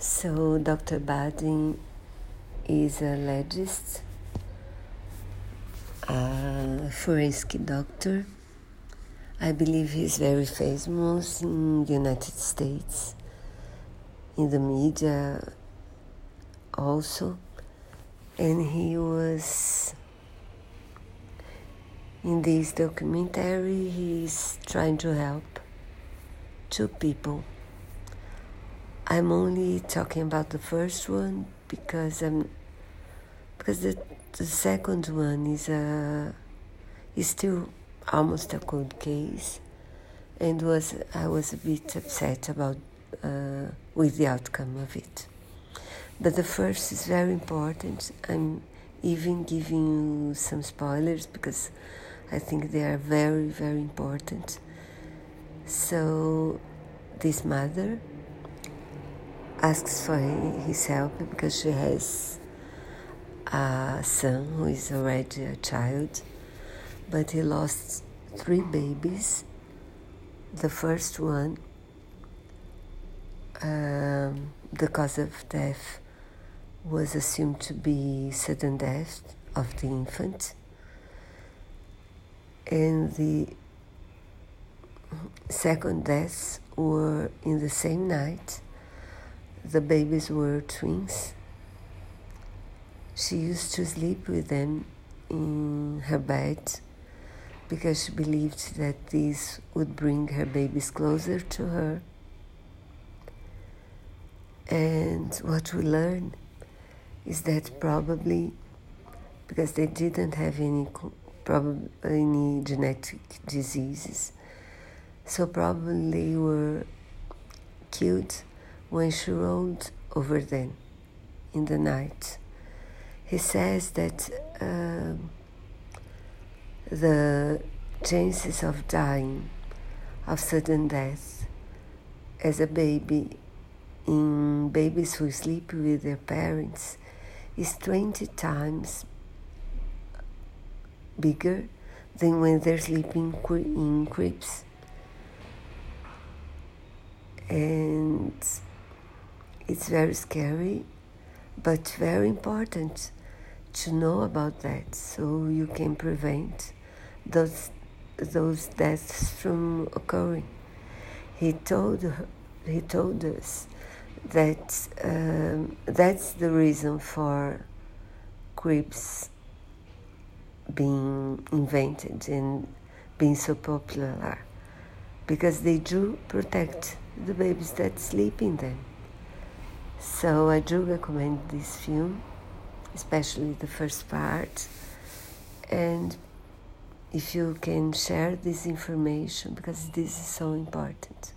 So, Dr. Baden is a legist, a forensic doctor. I believe he's very famous in the United States, in the media also. And he was in this documentary, he's trying to help two people I'm only talking about the first one because I'm because the the second one is a is still almost a cold case, and was I was a bit upset about uh, with the outcome of it. But the first is very important. I'm even giving you some spoilers because I think they are very very important. So this mother asks for his help because she has a son who is already a child, but he lost three babies. The first one, um, the cause of death was assumed to be sudden death of the infant, and the second deaths were in the same night the babies were twins. She used to sleep with them in her bed because she believed that this would bring her babies closer to her. And what we learn is that probably because they didn't have any probably any genetic diseases, so probably were killed when she rolled over them in the night. He says that uh, the chances of dying of sudden death as a baby in babies who sleep with their parents is 20 times bigger than when they're sleeping in cribs. And it's very scary, but very important to know about that so you can prevent those those deaths from occurring. He told he told us that um, that's the reason for cribs being invented and being so popular because they do protect the babies that sleep in them. So I do recommend this film, especially the first part. And if you can share this information, because this is so important.